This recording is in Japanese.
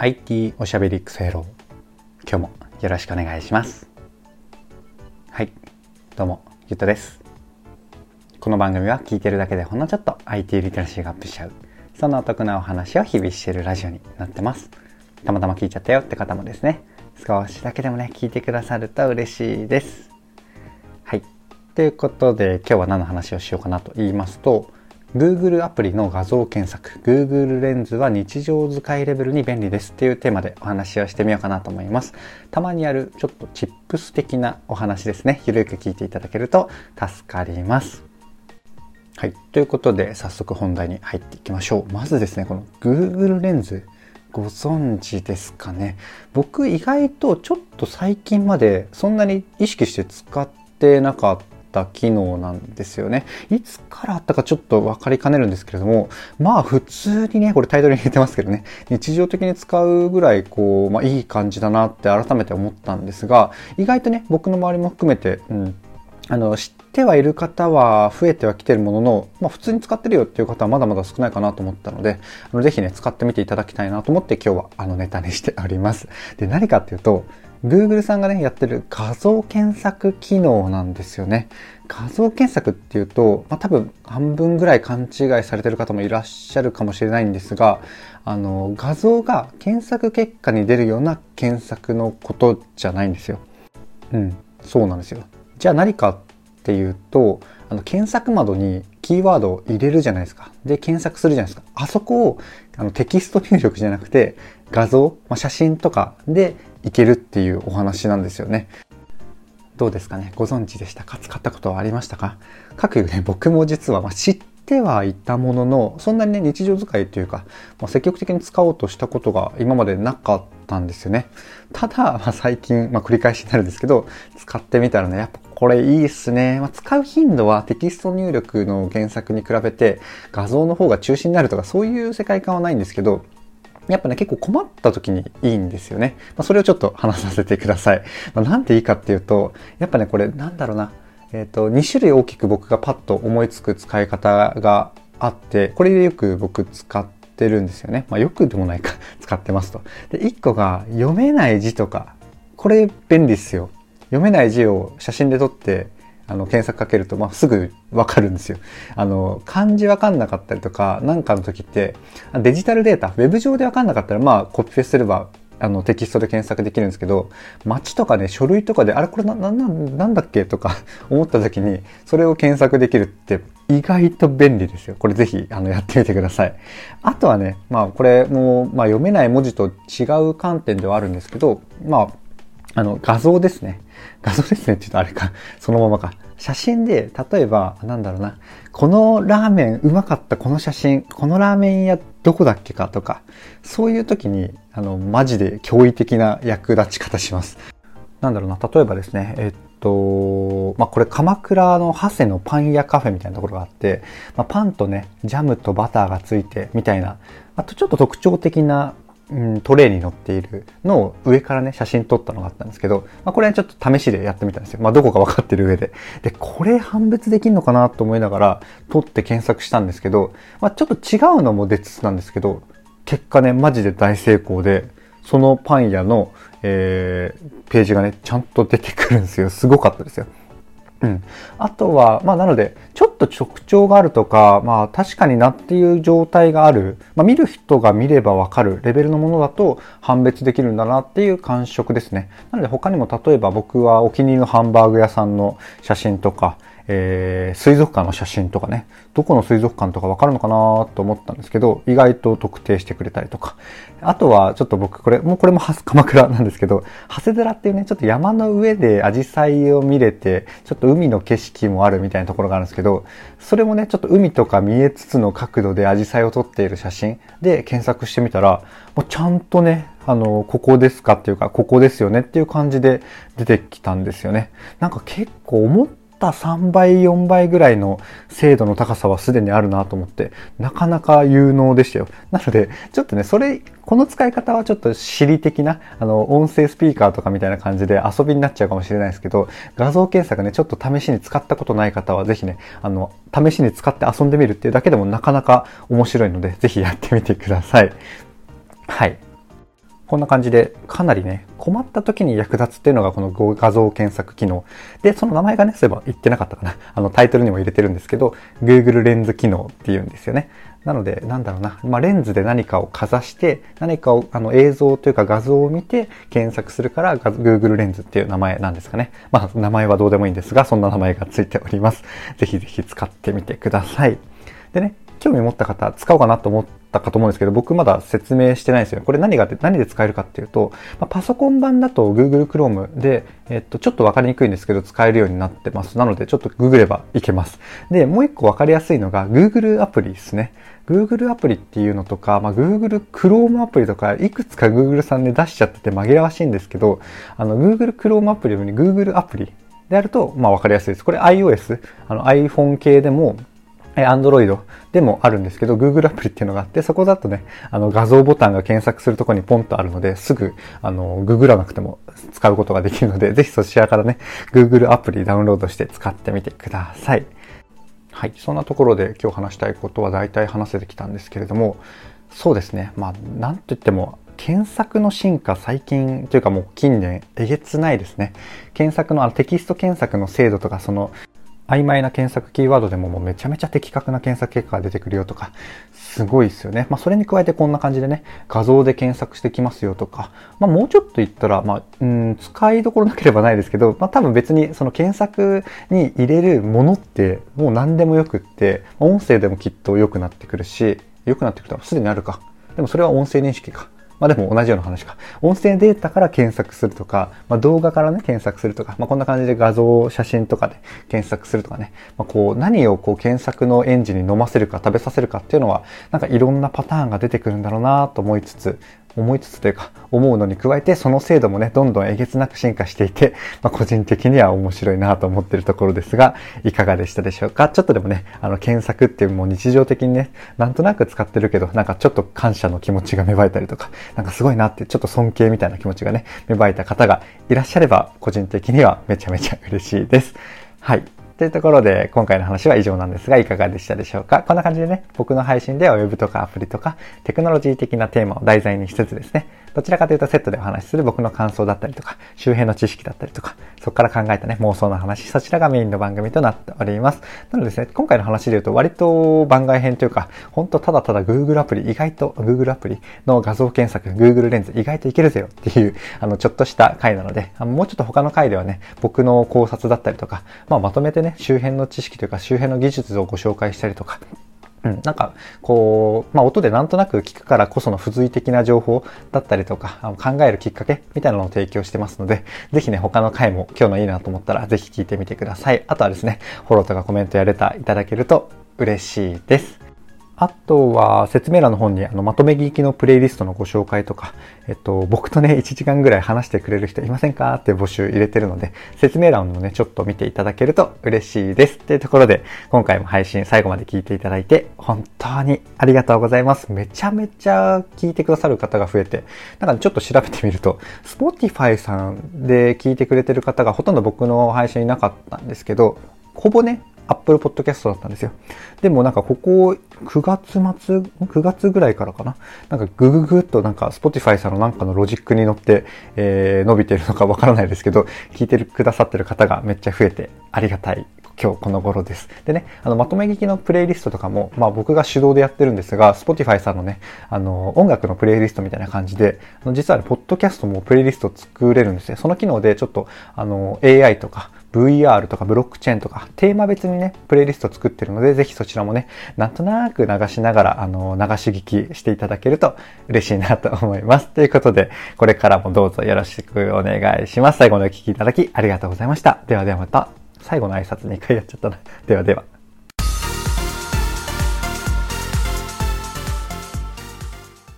IT おしゃべりクソ野郎今日もよろしくお願いします。はい。どうもゆうとです。この番組は聞いてるだけでほんのちょっと IT リテラシーがアップしちゃう。そんなお得なお話を日々しているラジオになってます。たまたま聞いちゃったよって方もですね。少しだけでもね聞いてくださると嬉しいです。はい。ということで今日は何の話をしようかなと言いますと Google アプリの画像検索 Google レンズは日常使いレベルに便利ですっていうテーマでお話をしてみようかなと思います。たまにあるちょっとチップス的なお話ですね。ゆるく聞いていただけると助かります。はい。ということで早速本題に入っていきましょう。まずですねこの Google レンズご存知ですかね。僕意外とちょっと最近までそんなに意識して使ってなかったった機能なんですよね。いつからあったかちょっと分かりかねるんですけれども、まあ普通にね、これタイトルに入れてますけどね、日常的に使うぐらいこう、まあいい感じだなって改めて思ったんですが、意外とね、僕の周りも含めて、うん、あの、知ってはいる方は増えてはきてるものの、まあ普通に使ってるよっていう方はまだまだ少ないかなと思ったので、あのぜひね、使ってみていただきたいなと思って今日はあのネタにしております。で、何かっていうと、Google さんがね、やってる画像検索機能なんですよね。画像検索っていうと、まあ、多分半分ぐらい勘違いされてる方もいらっしゃるかもしれないんですが、あの、画像が検索結果に出るような検索のことじゃないんですよ。うん、そうなんですよ。じゃあ何かっていうと、あの、検索窓にキーワードを入れるじゃないですか。で、検索するじゃないですか。あそこをあのテキスト入力じゃなくて、画像、まあ、写真とかでいけるっていうお話なんですよね。どうですかね？ご存知でした？か使ったことはありましたか？かくいうね、僕も実は、ま知ってはいたものの、そんなにね、日常使いというか、まあ、積極的に使おうとしたことが今までなかったんですよね。ただ、まあ、最近、まあ、繰り返しになるんですけど、使ってみたらね、やっぱこれいいっすね。まあ、使う頻度はテキスト入力の原作に比べて画像の方が中心になるとかそういう世界観はないんですけど、やっぱね、結構困った時にいいんですよね。まあ、それをちょっと話させてください。まあ、なんでいいかっていうと、やっぱね、これなんだろうな。えっ、ー、と、2種類大きく僕がパッと思いつく使い方があって、これでよく僕使ってるんですよね。まあ、よくでもないか 使ってますと。で、1個が読めない字とか、これ便利ですよ。読めない字を写真で撮ってあの、検索かけると、まあ、すぐわかるんですよ。あの、漢字わかんなかったりとか、なんかの時って、デジタルデータ、ウェブ上でわかんなかったら、まあ、コピペすれば、あの、テキストで検索できるんですけど、街とかね、書類とかで、あれこれな、な、ななんだっけとか 思った時に、それを検索できるって意外と便利ですよ。これぜひ、あの、やってみてください。あとはね、まあ、これも、まあ、読めない文字と違う観点ではあるんですけど、まあ、あの、画像ですね。画像ですねって言うとあれか、そのままか。写真で、例えば、なんだろうな、このラーメンうまかったこの写真、このラーメン屋どこだっけかとか、そういう時に、あの、マジで驚異的な役立ち方します。なんだろうな、例えばですね、えっと、まあ、これ鎌倉の長谷のパン屋カフェみたいなところがあって、まあ、パンとね、ジャムとバターがついてみたいな、あとちょっと特徴的なうん、トレイに乗っているのを上からね、写真撮ったのがあったんですけど、まあ、これはちょっと試しでやってみたんですよ。まあ、どこか分かってる上で。で、これ判別できんのかなと思いながら、撮って検索したんですけど、まあ、ちょっと違うのも出つつなんですけど、結果ね、マジで大成功で、そのパン屋の、えー、ページがね、ちゃんと出てくるんですよ。すごかったですよ。うん。あとは、まあなので、ちっと直徴があるとか、まあ確かになっていう状態がある、まあ見る人が見ればわかるレベルのものだと判別できるんだなっていう感触ですね。なので他にも例えば僕はお気に入りのハンバーグ屋さんの写真とか、えー、水族館の写真とかね、どこの水族館とかわかるのかなと思ったんですけど、意外と特定してくれたりとか。あとは、ちょっと僕、これ、もうこれも 鎌倉なんですけど、長谷寺っていうね、ちょっと山の上でアジサイを見れて、ちょっと海の景色もあるみたいなところがあるんですけど、それもね、ちょっと海とか見えつつの角度でアジサイを撮っている写真で検索してみたら、もうちゃんとね、あの、ここですかっていうか、ここですよねっていう感じで出てきたんですよね。なんか結構思っった3倍、4倍ぐらいの精度の高さはすでにあるなと思って、なかなか有能でしたよ。なので、ちょっとね、それ、この使い方はちょっと知り的な、あの、音声スピーカーとかみたいな感じで遊びになっちゃうかもしれないですけど、画像検索ね、ちょっと試しに使ったことない方は、ぜひね、あの、試しに使って遊んでみるっていうだけでもなかなか面白いので、ぜひやってみてください。はい。こんな感じでかなりね、困った時に役立つっていうのがこの画像検索機能。で、その名前がね、そういえば言ってなかったかな。あのタイトルにも入れてるんですけど、Google レンズ機能っていうんですよね。なので、なんだろうな、まあ、レンズで何かをかざして、何かを、あの、映像というか画像を見て検索するから、Google レンズっていう名前なんですかね。まあ、名前はどうでもいいんですが、そんな名前がついております。ぜひぜひ使ってみてください。でね、興味持った方、使おうかなと思ったかと思うんですけど、僕まだ説明してないんですよ。これ何が、何で使えるかっていうと、まあ、パソコン版だと Google Chrome で、えっと、ちょっとわかりにくいんですけど、使えるようになってます。なので、ちょっとググればいけます。で、もう一個わかりやすいのが Google アプリですね。Google アプリっていうのとか、まあ、Google Chrome アプリとか、いくつか Google さんで出しちゃってて紛らわしいんですけど、あの、Google Chrome アプリより Google アプリであると、まあ、わかりやすいです。これ iOS、あの iPhone 系でも、Android でもあるんですけど、Google アプリっていうのがあって、そこだとね、あの画像ボタンが検索するとこにポンとあるので、すぐ、あの、ググらなくても使うことができるので、ぜひそちらからね、Google アプリダウンロードして使ってみてください。はい。そんなところで今日話したいことは大体話せてきたんですけれども、そうですね。まあ、なんと言っても、検索の進化最近というかもう近年えげつないですね。検索のあのテキスト検索の精度とかその曖昧な検索キーワードでももうめちゃめちゃ的確な検索結果が出てくるよとか、すごいですよね。まあそれに加えてこんな感じでね、画像で検索してきますよとか、まあもうちょっと言ったら、まあ、うん、使いどころなければないですけど、まあ多分別にその検索に入れるものってもう何でもよくって、音声でもきっと良くなってくるし、良くなってくるとすでにあるか。でもそれは音声認識か。まあでも同じような話か。音声データから検索するとか、まあ動画からね、検索するとか、まあこんな感じで画像、写真とかで検索するとかね、まあこう何をこう検索のエンジンに飲ませるか食べさせるかっていうのは、なんかいろんなパターンが出てくるんだろうなと思いつつ、思いつつというか思うのに加えてその精度もねどんどんえげつなく進化していて、まあ、個人的には面白いなと思ってるところですがいかがでしたでしょうか？ちょっとでもねあの検索っていうもう日常的にねなんとなく使ってるけどなんかちょっと感謝の気持ちが芽生えたりとかなんかすごいなってちょっと尊敬みたいな気持ちがね芽生えた方がいらっしゃれば個人的にはめちゃめちゃ嬉しいです。はい。というところで、今回の話は以上なんですが、いかがでしたでしょうか？こんな感じでね、僕の配信では Web とかアプリとか、テクノロジー的なテーマを題材にしつつですね、どちらかというとセットでお話しする僕の感想だったりとか、周辺の知識だったりとか、そこから考えたね、妄想の話、そちらがメインの番組となっております。なのでですね、今回の話で言うと割と番外編というか、ほんとただただ Google アプリ、意外と Google アプリの画像検索、Google レンズ意外といけるぜよっていう、あの、ちょっとした回なので、もうちょっと他の回ではね、僕の考察だったりとか、まあまとめてね、周辺の知識というか周辺の技術をご紹介したりとか、うん、なんか、こう、まあ、音でなんとなく聞くからこその付随的な情報だったりとか、あの考えるきっかけみたいなのを提供してますので、是非ね、他の回も今日のいいなと思ったら、是非聞いてみてください。あとはですね、フォローとかコメントやレターいただけると嬉しいです。あとは説明欄の方にあのまとめ聞きのプレイリストのご紹介とか、えっと、僕とね、1時間ぐらい話してくれる人いませんか？って募集入れてるので、説明欄をね、ちょっと見ていただけると嬉しいです。っていうところで、今回も配信最後まで聞いていただいて、本当にありがとうございます。めちゃめちゃ聞いてくださる方が増えて、なんかちょっと調べてみると、Spotify さんで聞いてくれてる方がほとんど僕の配信いなかったんですけど、ほぼね、Apple Podcast だったんですよ。でもなんかここ9月末 ?9 月ぐらいからかななんかグググっとなんか Spotify さんのなんかのロジックに乗って、えー、伸びてるのかわからないですけど、聞いてくださってる方がめっちゃ増えてありがたい今日この頃です。でね、あの、まとめ聞きのプレイリストとかも、まあ僕が手動でやってるんですが、Spotify さんのね、あの、音楽のプレイリストみたいな感じで、実はね、ポッドキャストもプレイリスト作れるんですよ。その機能でちょっと、あの、AI とか、VR とかブロックチェーンとかテーマ別にね、プレイリスト作ってるので、ぜひそちらもね、なんとなく流しながら、あの、流し聞きしていただけると嬉しいなと思います。ということで、これからもどうぞよろしくお願いします。最後までお聴きいただきありがとうございました。ではではまた、最後の挨拶2回やっちゃったな。ではでは。